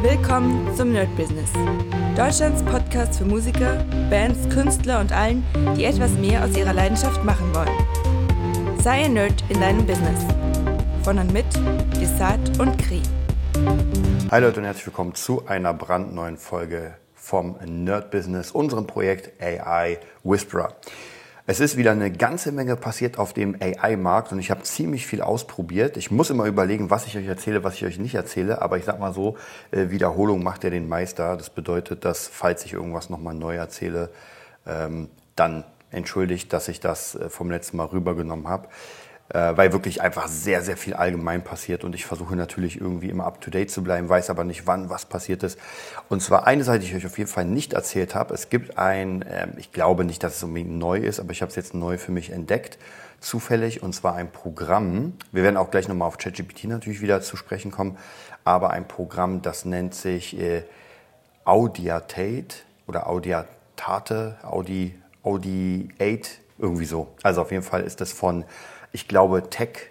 Willkommen zum Nerd Business. Deutschlands Podcast für Musiker, Bands, Künstler und allen, die etwas mehr aus ihrer Leidenschaft machen wollen. Sei ein Nerd in deinem Business. Von und mit Desart und Kri. Hi Leute und herzlich willkommen zu einer brandneuen Folge vom Nerd Business, unserem Projekt AI Whisperer. Es ist wieder eine ganze Menge passiert auf dem AI-Markt und ich habe ziemlich viel ausprobiert. Ich muss immer überlegen, was ich euch erzähle, was ich euch nicht erzähle. Aber ich sag mal so, äh, Wiederholung macht ja den Meister. Das bedeutet, dass falls ich irgendwas nochmal neu erzähle, ähm, dann entschuldigt, dass ich das äh, vom letzten Mal rübergenommen habe äh, weil wirklich einfach sehr, sehr viel allgemein passiert und ich versuche natürlich irgendwie immer up-to-date zu bleiben, weiß aber nicht, wann was passiert ist. Und zwar eine Seite, die ich euch auf jeden Fall nicht erzählt habe, es gibt ein, äh, ich glaube nicht, dass es unbedingt neu ist, aber ich habe es jetzt neu für mich entdeckt, zufällig, und zwar ein Programm, wir werden auch gleich nochmal auf ChatGPT natürlich wieder zu sprechen kommen, aber ein Programm, das nennt sich äh, Audiatate oder Audiatate, Audi, Audi 8, irgendwie so. Also auf jeden Fall ist das von ich glaube, Tech,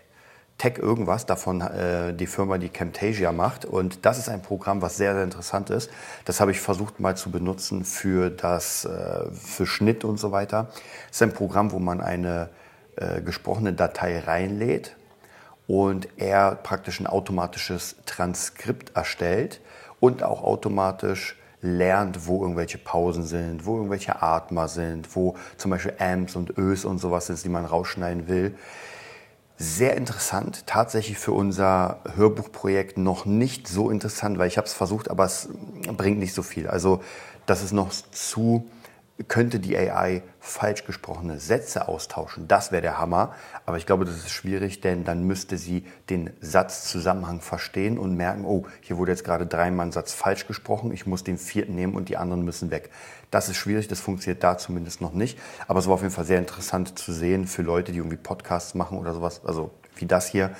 Tech irgendwas, davon äh, die Firma, die Camtasia macht. Und das ist ein Programm, was sehr, sehr interessant ist. Das habe ich versucht mal zu benutzen für, das, äh, für Schnitt und so weiter. Es ist ein Programm, wo man eine äh, gesprochene Datei reinlädt und er praktisch ein automatisches Transkript erstellt und auch automatisch lernt, wo irgendwelche Pausen sind, wo irgendwelche Atmer sind, wo zum Beispiel Amps und Ös und sowas ist, die man rausschneiden will. Sehr interessant, tatsächlich für unser Hörbuchprojekt noch nicht so interessant, weil ich habe es versucht, aber es bringt nicht so viel. Also das ist noch zu könnte die AI falsch gesprochene Sätze austauschen. Das wäre der Hammer. Aber ich glaube, das ist schwierig, denn dann müsste sie den Satzzusammenhang verstehen und merken, oh, hier wurde jetzt gerade dreimal ein Satz falsch gesprochen, ich muss den vierten nehmen und die anderen müssen weg. Das ist schwierig, das funktioniert da zumindest noch nicht. Aber es war auf jeden Fall sehr interessant zu sehen für Leute, die irgendwie Podcasts machen oder sowas, also wie das hier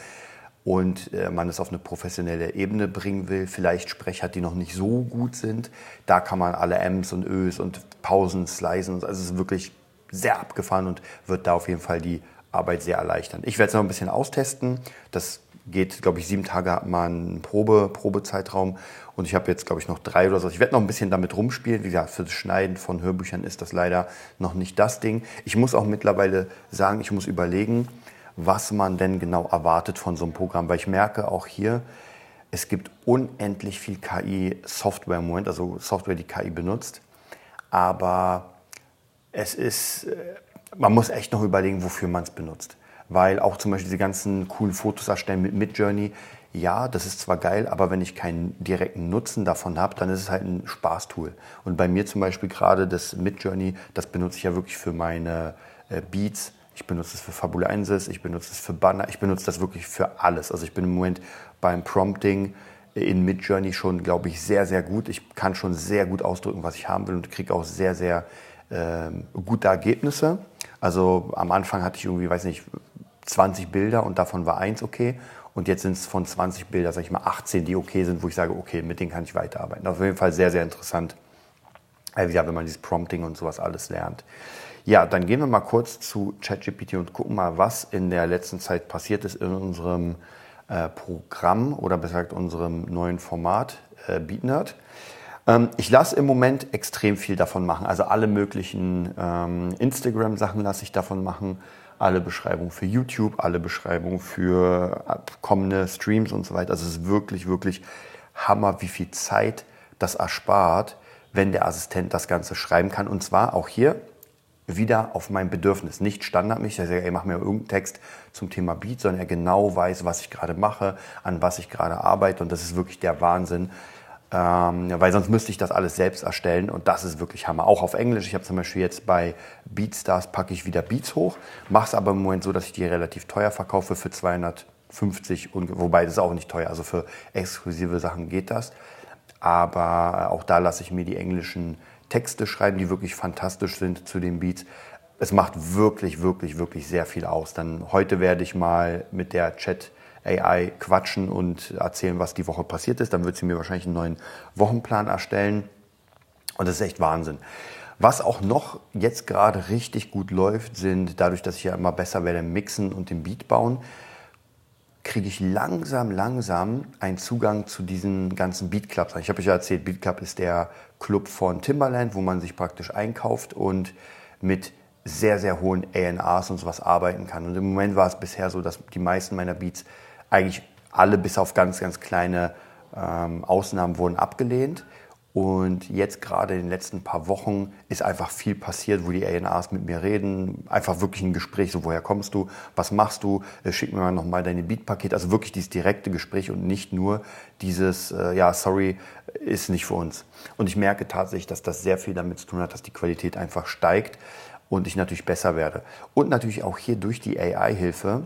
und äh, man es auf eine professionelle Ebene bringen will, vielleicht Sprecher, die noch nicht so gut sind, da kann man alle M's und Ös und Pausen slicen. Also es ist wirklich sehr abgefahren und wird da auf jeden Fall die Arbeit sehr erleichtern. Ich werde es noch ein bisschen austesten. Das geht, glaube ich, sieben Tage hat man einen Probe, Probezeitraum und ich habe jetzt, glaube ich, noch drei oder so. Ich werde noch ein bisschen damit rumspielen. Wie gesagt, für das Schneiden von Hörbüchern ist das leider noch nicht das Ding. Ich muss auch mittlerweile sagen, ich muss überlegen, was man denn genau erwartet von so einem Programm. Weil ich merke auch hier, es gibt unendlich viel KI-Software im Moment, also Software, die KI benutzt. Aber es ist, äh, man muss echt noch überlegen, wofür man es benutzt. Weil auch zum Beispiel diese ganzen coolen Fotos erstellen mit Midjourney, ja, das ist zwar geil, aber wenn ich keinen direkten Nutzen davon habe, dann ist es halt ein Spaßtool. Und bei mir zum Beispiel gerade das Midjourney, das benutze ich ja wirklich für meine äh, Beats, ich benutze es für Fabulensis, ich benutze es für Banner, ich benutze das wirklich für alles. Also ich bin im Moment beim Prompting in Midjourney schon, glaube ich, sehr, sehr gut. Ich kann schon sehr gut ausdrücken, was ich haben will und kriege auch sehr, sehr äh, gute Ergebnisse. Also am Anfang hatte ich irgendwie, weiß nicht, 20 Bilder und davon war eins okay. Und jetzt sind es von 20 Bilder, sage ich mal, 18, die okay sind, wo ich sage, okay, mit denen kann ich weiterarbeiten. Auf jeden Fall sehr, sehr interessant. Also ja, wenn man dieses Prompting und sowas alles lernt. Ja, dann gehen wir mal kurz zu ChatGPT und gucken mal, was in der letzten Zeit passiert ist in unserem äh, Programm oder besser gesagt unserem neuen Format äh, BeatNerd. Ähm, ich lasse im Moment extrem viel davon machen. Also alle möglichen ähm, Instagram-Sachen lasse ich davon machen. Alle Beschreibungen für YouTube, alle Beschreibungen für kommende Streams und so weiter. Also es ist wirklich, wirklich Hammer, wie viel Zeit das erspart, wenn der Assistent das Ganze schreiben kann. Und zwar auch hier wieder auf mein Bedürfnis. Nicht standardmäßig, dass er, ey, mach mir irgendeinen Text zum Thema Beat, sondern er genau weiß, was ich gerade mache, an was ich gerade arbeite. Und das ist wirklich der Wahnsinn. Ähm, weil sonst müsste ich das alles selbst erstellen und das ist wirklich Hammer. Auch auf Englisch. Ich habe zum Beispiel jetzt bei Beatstars packe ich wieder Beats hoch, mache es aber im Moment so, dass ich die relativ teuer verkaufe für 250 und wobei das ist auch nicht teuer. Also für exklusive Sachen geht das. Aber auch da lasse ich mir die englischen Texte schreiben, die wirklich fantastisch sind zu den Beats. Es macht wirklich, wirklich, wirklich sehr viel aus. Dann heute werde ich mal mit der Chat AI quatschen und erzählen, was die Woche passiert ist. Dann wird sie mir wahrscheinlich einen neuen Wochenplan erstellen. Und das ist echt Wahnsinn. Was auch noch jetzt gerade richtig gut läuft, sind dadurch, dass ich ja immer besser werde im Mixen und im Beat bauen, kriege ich langsam, langsam einen Zugang zu diesen ganzen Beat Clubs. Ich habe euch ja erzählt, Beat Club ist der Club von Timberland, wo man sich praktisch einkauft und mit sehr, sehr hohen ANRs und sowas arbeiten kann. Und im Moment war es bisher so, dass die meisten meiner Beats eigentlich alle bis auf ganz, ganz kleine ähm, Ausnahmen wurden abgelehnt. Und jetzt gerade in den letzten paar Wochen ist einfach viel passiert, wo die ANAs mit mir reden. Einfach wirklich ein Gespräch, so woher kommst du, was machst du, äh, schick mir mal nochmal deine Beat-Paket. Also wirklich dieses direkte Gespräch und nicht nur dieses, äh, ja, sorry, ist nicht für uns. Und ich merke tatsächlich, dass das sehr viel damit zu tun hat, dass die Qualität einfach steigt und ich natürlich besser werde. Und natürlich auch hier durch die AI-Hilfe.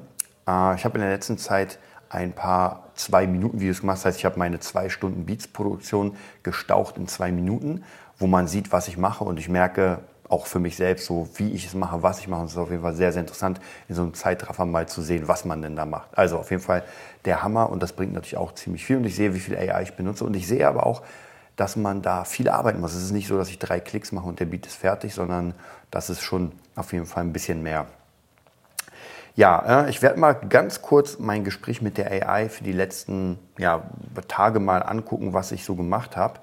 Äh, ich habe in der letzten Zeit ein paar zwei Minuten Videos gemacht. Das heißt, ich habe meine zwei Stunden Beats-Produktion gestaucht in zwei Minuten, wo man sieht, was ich mache und ich merke auch für mich selbst, so wie ich es mache, was ich mache. Und es ist auf jeden Fall sehr, sehr interessant, in so einem Zeitraffer mal zu sehen, was man denn da macht. Also auf jeden Fall der Hammer und das bringt natürlich auch ziemlich viel und ich sehe, wie viel AI ich benutze und ich sehe aber auch, dass man da viel arbeiten muss. Es ist nicht so, dass ich drei Klicks mache und der Beat ist fertig, sondern das ist schon auf jeden Fall ein bisschen mehr. Ja, äh, ich werde mal ganz kurz mein Gespräch mit der AI für die letzten ja, Tage mal angucken, was ich so gemacht habe.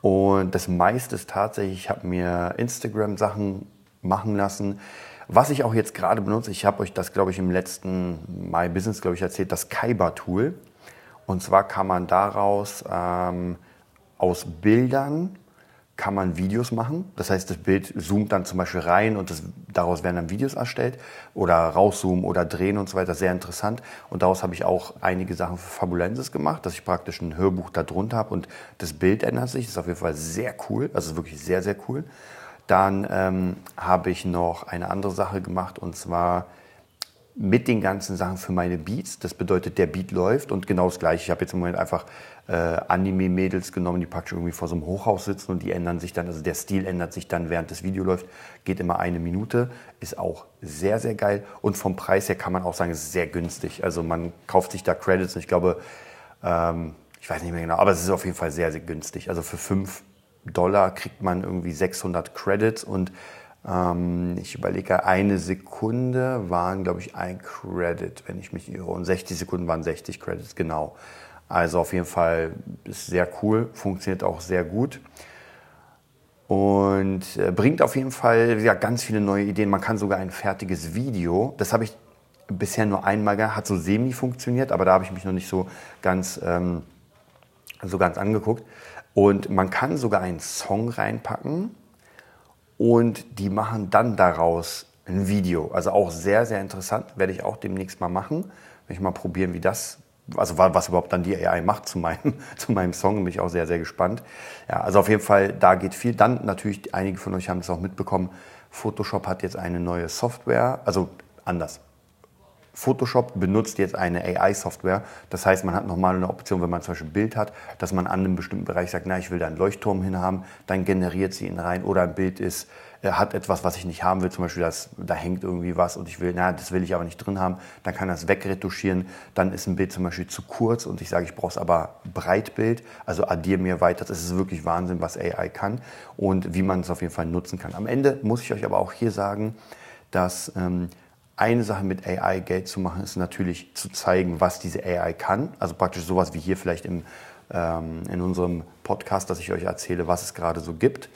Und das meiste ist tatsächlich, ich habe mir Instagram-Sachen machen lassen. Was ich auch jetzt gerade benutze, ich habe euch das, glaube ich, im letzten My Business, glaube ich, erzählt, das Kaiba-Tool. Und zwar kann man daraus ähm, aus Bildern kann man Videos machen. Das heißt, das Bild zoomt dann zum Beispiel rein und das, daraus werden dann Videos erstellt oder rauszoomen oder drehen und so weiter. Sehr interessant. Und daraus habe ich auch einige Sachen für Fabulensis gemacht, dass ich praktisch ein Hörbuch da drunter habe und das Bild ändert sich. Das ist auf jeden Fall sehr cool. Also wirklich sehr, sehr cool. Dann ähm, habe ich noch eine andere Sache gemacht und zwar mit den ganzen Sachen für meine Beats. Das bedeutet, der Beat läuft und genau das gleiche. Ich habe jetzt im Moment einfach äh, Anime-Mädels genommen, die praktisch irgendwie vor so einem Hochhaus sitzen und die ändern sich dann, also der Stil ändert sich dann, während das Video läuft, geht immer eine Minute, ist auch sehr, sehr geil und vom Preis her kann man auch sagen, es ist sehr günstig. Also man kauft sich da Credits und ich glaube, ähm, ich weiß nicht mehr genau, aber es ist auf jeden Fall sehr, sehr günstig. Also für 5 Dollar kriegt man irgendwie 600 Credits und ähm, ich überlege, eine Sekunde waren, glaube ich, ein Credit, wenn ich mich irre. Und 60 Sekunden waren 60 Credits, genau. Also auf jeden Fall ist sehr cool, funktioniert auch sehr gut und äh, bringt auf jeden Fall ja, ganz viele neue Ideen. Man kann sogar ein fertiges Video, das habe ich bisher nur einmal gehabt, hat so semi funktioniert, aber da habe ich mich noch nicht so ganz, ähm, so ganz angeguckt. Und man kann sogar einen Song reinpacken und die machen dann daraus ein Video. Also auch sehr, sehr interessant, werde ich auch demnächst mal machen. Will ich mal probieren, wie das, also was überhaupt dann die AI macht zu meinem, zu meinem Song, bin ich auch sehr, sehr gespannt. Ja, also auf jeden Fall, da geht viel. Dann natürlich, einige von euch haben es auch mitbekommen, Photoshop hat jetzt eine neue Software, also anders. Photoshop benutzt jetzt eine AI-Software. Das heißt, man hat nochmal eine Option, wenn man zum Beispiel ein Bild hat, dass man an einem bestimmten Bereich sagt, na, ich will da einen Leuchtturm hinhaben, dann generiert sie ihn rein. Oder ein Bild ist, äh, hat etwas, was ich nicht haben will, zum Beispiel, dass, da hängt irgendwie was und ich will, na, das will ich aber nicht drin haben. Dann kann das wegretuschieren. Dann ist ein Bild zum Beispiel zu kurz und ich sage, ich brauche es aber Breitbild. Also addiere mir weiter. Das ist wirklich Wahnsinn, was AI kann und wie man es auf jeden Fall nutzen kann. Am Ende muss ich euch aber auch hier sagen, dass ähm, eine Sache mit AI Geld zu machen, ist natürlich zu zeigen, was diese AI kann. Also praktisch sowas wie hier vielleicht im, ähm, in unserem Podcast, dass ich euch erzähle, was es gerade so gibt.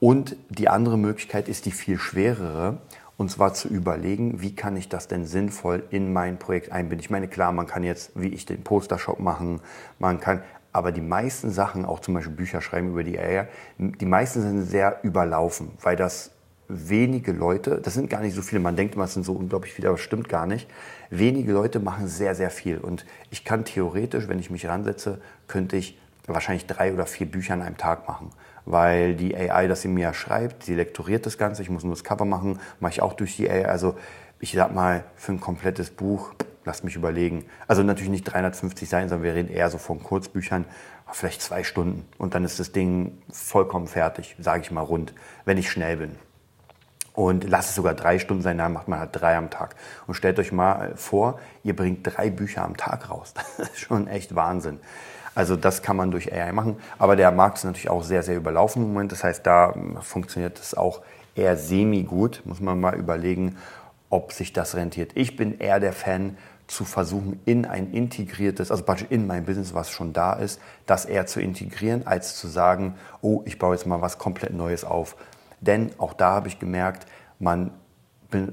Und die andere Möglichkeit ist die viel schwerere, und zwar zu überlegen, wie kann ich das denn sinnvoll in mein Projekt einbinden. Ich meine, klar, man kann jetzt, wie ich, den Postershop machen, man kann, aber die meisten Sachen, auch zum Beispiel Bücher schreiben über die AI, die meisten sind sehr überlaufen, weil das wenige Leute, das sind gar nicht so viele, man denkt immer, es sind so unglaublich viele, aber es stimmt gar nicht. Wenige Leute machen sehr, sehr viel. Und ich kann theoretisch, wenn ich mich ransetze, könnte ich wahrscheinlich drei oder vier Bücher an einem Tag machen. Weil die AI, das sie mir schreibt, sie lektoriert das Ganze, ich muss nur das Cover machen, mache ich auch durch die AI. Also ich sag mal, für ein komplettes Buch, lasst mich überlegen. Also natürlich nicht 350 Seiten, sondern wir reden eher so von Kurzbüchern, vielleicht zwei Stunden. Und dann ist das Ding vollkommen fertig, sage ich mal rund, wenn ich schnell bin. Und lass es sogar drei Stunden sein, dann macht man halt drei am Tag. Und stellt euch mal vor, ihr bringt drei Bücher am Tag raus. Das ist schon echt Wahnsinn. Also das kann man durch AI machen. Aber der Markt ist natürlich auch sehr, sehr überlaufen im Moment. Das heißt, da funktioniert es auch eher semi-gut. Muss man mal überlegen, ob sich das rentiert. Ich bin eher der Fan zu versuchen, in ein integriertes, also praktisch in mein Business, was schon da ist, das eher zu integrieren, als zu sagen, oh, ich baue jetzt mal was komplett Neues auf. Denn auch da habe ich gemerkt, man,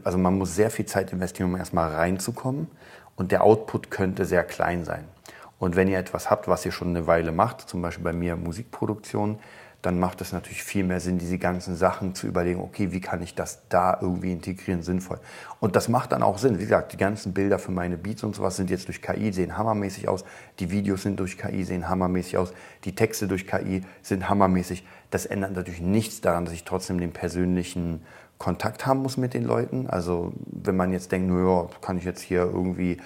also man muss sehr viel Zeit investieren, um erstmal reinzukommen und der Output könnte sehr klein sein. Und wenn ihr etwas habt, was ihr schon eine Weile macht, zum Beispiel bei mir Musikproduktion, dann macht es natürlich viel mehr Sinn, diese ganzen Sachen zu überlegen, okay, wie kann ich das da irgendwie integrieren, sinnvoll. Und das macht dann auch Sinn. Wie gesagt, die ganzen Bilder für meine Beats und sowas sind jetzt durch KI, sehen hammermäßig aus. Die Videos sind durch KI, sehen hammermäßig aus. Die Texte durch KI sind hammermäßig. Das ändert natürlich nichts daran, dass ich trotzdem den persönlichen Kontakt haben muss mit den Leuten. Also wenn man jetzt denkt, naja, kann ich jetzt hier irgendwie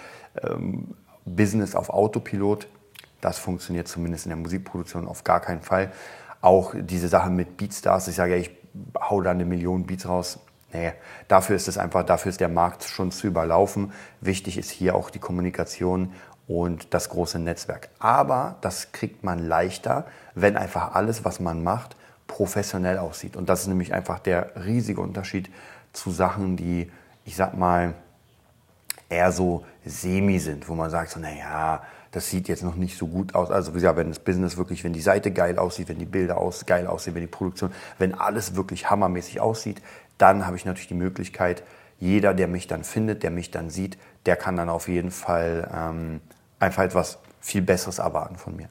ähm, Business auf Autopilot, das funktioniert zumindest in der Musikproduktion auf gar keinen Fall. Auch diese Sache mit Beatstars, ich sage ja, ich hau da eine Million Beats raus. Nee, dafür ist es einfach, dafür ist der Markt schon zu überlaufen. Wichtig ist hier auch die Kommunikation und das große Netzwerk. Aber das kriegt man leichter, wenn einfach alles, was man macht, professionell aussieht. Und das ist nämlich einfach der riesige Unterschied zu Sachen, die, ich sag mal, eher so semi sind, wo man sagt so, naja, das sieht jetzt noch nicht so gut aus. Also gesagt, wenn das Business wirklich, wenn die Seite geil aussieht, wenn die Bilder aus, geil aussehen, wenn die Produktion, wenn alles wirklich hammermäßig aussieht, dann habe ich natürlich die Möglichkeit, jeder, der mich dann findet, der mich dann sieht, der kann dann auf jeden Fall ähm, einfach etwas viel Besseres erwarten von mir.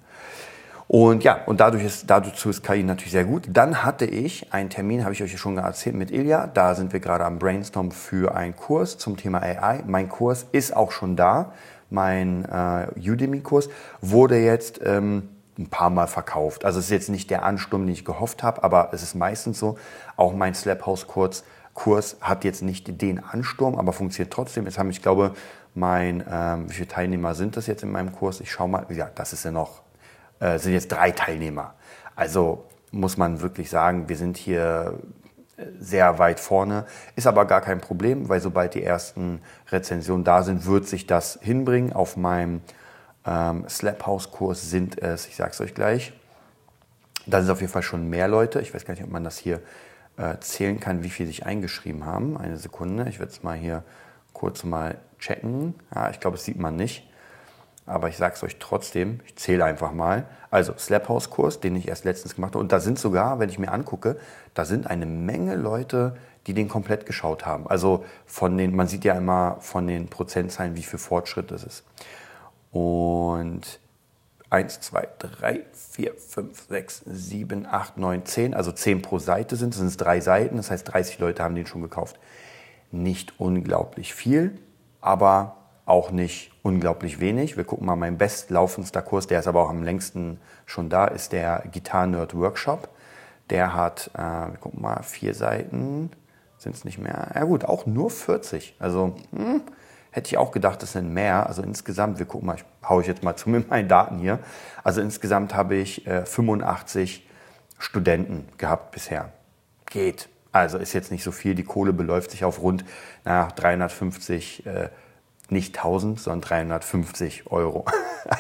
Und ja, und dadurch ist, dazu ist KI natürlich sehr gut. Dann hatte ich einen Termin, habe ich euch schon erzählt, mit Ilja. Da sind wir gerade am Brainstorm für einen Kurs zum Thema AI. Mein Kurs ist auch schon da mein äh, Udemy-Kurs, wurde jetzt ähm, ein paar Mal verkauft. Also es ist jetzt nicht der Ansturm, den ich gehofft habe, aber es ist meistens so. Auch mein Slaphouse-Kurs Kurs hat jetzt nicht den Ansturm, aber funktioniert trotzdem. Jetzt haben, ich glaube, mein, ähm, wie viele Teilnehmer sind das jetzt in meinem Kurs? Ich schaue mal, ja, das ist ja noch, äh, sind jetzt drei Teilnehmer. Also muss man wirklich sagen, wir sind hier sehr weit vorne. Ist aber gar kein Problem, weil sobald die ersten Rezensionen da sind, wird sich das hinbringen. Auf meinem ähm, Slap-House-Kurs sind es, ich sage es euch gleich, da sind auf jeden Fall schon mehr Leute. Ich weiß gar nicht, ob man das hier äh, zählen kann, wie viele sich eingeschrieben haben. Eine Sekunde, ich werde es mal hier kurz mal checken. Ja, ich glaube, das sieht man nicht aber ich sage es euch trotzdem, ich zähle einfach mal. Also Slap House Kurs, den ich erst letztens gemacht habe. Und da sind sogar, wenn ich mir angucke, da sind eine Menge Leute, die den komplett geschaut haben. Also von den, man sieht ja immer von den Prozentzahlen, wie viel Fortschritt das ist. Und 1, 2, 3, 4, 5, 6, 7, 8, 9, 10, also 10 pro Seite sind, sind es drei Seiten, das heißt 30 Leute haben den schon gekauft. Nicht unglaublich viel, aber auch nicht unglaublich wenig. Wir gucken mal, mein bestlaufendster Kurs, der ist aber auch am längsten schon da, ist der Guitar Nerd Workshop. Der hat, äh, wir gucken mal, vier Seiten, sind es nicht mehr. Ja gut, auch nur 40. Also hm, hätte ich auch gedacht, das sind mehr. Also insgesamt, wir gucken mal, ich haue ich jetzt mal zu mit meinen Daten hier. Also insgesamt habe ich äh, 85 Studenten gehabt bisher. Geht. Also ist jetzt nicht so viel. Die Kohle beläuft sich auf rund na, 350 äh, nicht 1000, sondern 350 Euro.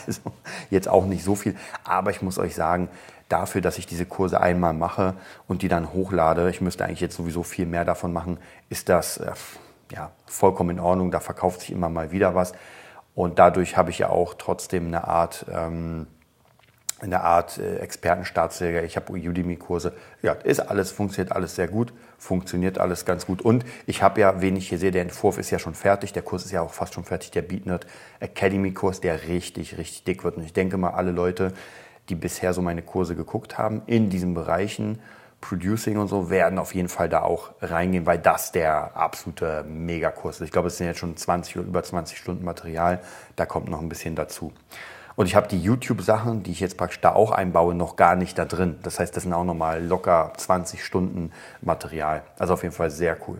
Also jetzt auch nicht so viel. Aber ich muss euch sagen, dafür, dass ich diese Kurse einmal mache und die dann hochlade, ich müsste eigentlich jetzt sowieso viel mehr davon machen, ist das äh, ja, vollkommen in Ordnung. Da verkauft sich immer mal wieder was. Und dadurch habe ich ja auch trotzdem eine Art... Ähm, in der Art äh, Expertenstaatsjäger. Ich habe Udemy-Kurse. Ja, ist alles, funktioniert alles sehr gut, funktioniert alles ganz gut. Und ich habe ja, wen ich hier sehe, der Entwurf ist ja schon fertig, der Kurs ist ja auch fast schon fertig, der BeatNerd Academy-Kurs, der richtig, richtig dick wird. Und ich denke mal, alle Leute, die bisher so meine Kurse geguckt haben, in diesen Bereichen, Producing und so, werden auf jeden Fall da auch reingehen, weil das der absolute Megakurs ist. Ich glaube, es sind jetzt schon 20 oder über 20 Stunden Material, da kommt noch ein bisschen dazu. Und ich habe die YouTube-Sachen, die ich jetzt praktisch da auch einbaue, noch gar nicht da drin. Das heißt, das sind auch nochmal locker 20 Stunden Material. Also auf jeden Fall sehr cool.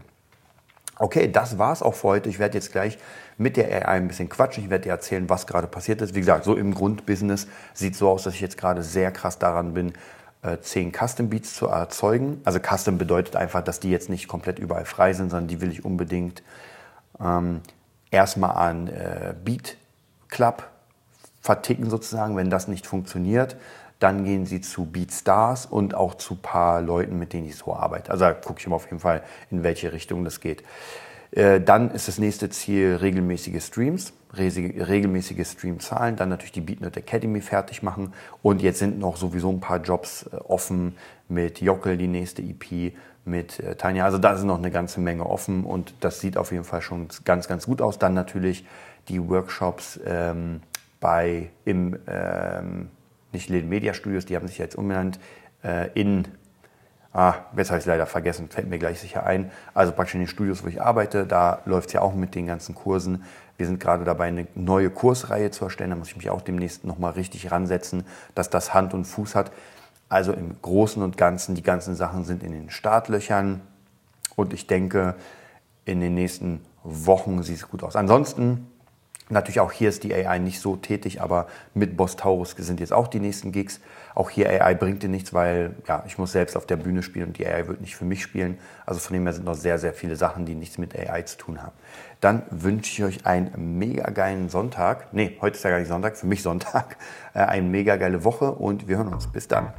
Okay, das war's auch für heute. Ich werde jetzt gleich mit der AI ein bisschen quatschen. Ich werde dir erzählen, was gerade passiert ist. Wie gesagt, so im Grundbusiness sieht so aus, dass ich jetzt gerade sehr krass daran bin, 10 äh, Custom Beats zu erzeugen. Also Custom bedeutet einfach, dass die jetzt nicht komplett überall frei sind, sondern die will ich unbedingt ähm, erstmal an äh, Beat Club verticken sozusagen. Wenn das nicht funktioniert, dann gehen sie zu BeatStars und auch zu paar Leuten, mit denen ich so arbeite. Also da gucke ich immer auf jeden Fall, in welche Richtung das geht. Äh, dann ist das nächste Ziel regelmäßige Streams, regelmäßige Streamzahlen, dann natürlich die BeatNet Academy fertig machen und jetzt sind noch sowieso ein paar Jobs äh, offen mit Jockel, die nächste EP, mit äh, Tanja. Also da ist noch eine ganze Menge offen und das sieht auf jeden Fall schon ganz, ganz gut aus. Dann natürlich die Workshops ähm, bei im ähm, nicht Läden Media Studios, die haben sich jetzt umbenannt äh, in Ah, jetzt habe ich es leider vergessen, fällt mir gleich sicher ein. Also praktisch in den Studios, wo ich arbeite, da läuft es ja auch mit den ganzen Kursen. Wir sind gerade dabei, eine neue Kursreihe zu erstellen. Da muss ich mich auch demnächst nochmal richtig ransetzen, dass das Hand und Fuß hat. Also im Großen und Ganzen, die ganzen Sachen sind in den Startlöchern. Und ich denke, in den nächsten Wochen sieht es gut aus. Ansonsten Natürlich auch hier ist die AI nicht so tätig, aber mit Boss Taurus sind jetzt auch die nächsten Gigs. Auch hier AI bringt dir nichts, weil ja, ich muss selbst auf der Bühne spielen und die AI wird nicht für mich spielen. Also von dem her sind noch sehr, sehr viele Sachen, die nichts mit AI zu tun haben. Dann wünsche ich euch einen mega geilen Sonntag. Nee, heute ist ja gar nicht Sonntag, für mich Sonntag. Äh, eine mega geile Woche und wir hören uns. Bis dann.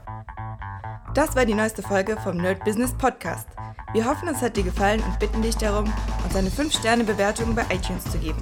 Das war die neueste Folge vom Nerd Business Podcast. Wir hoffen, es hat dir gefallen und bitten dich darum, uns eine 5-Sterne-Bewertung bei iTunes zu geben.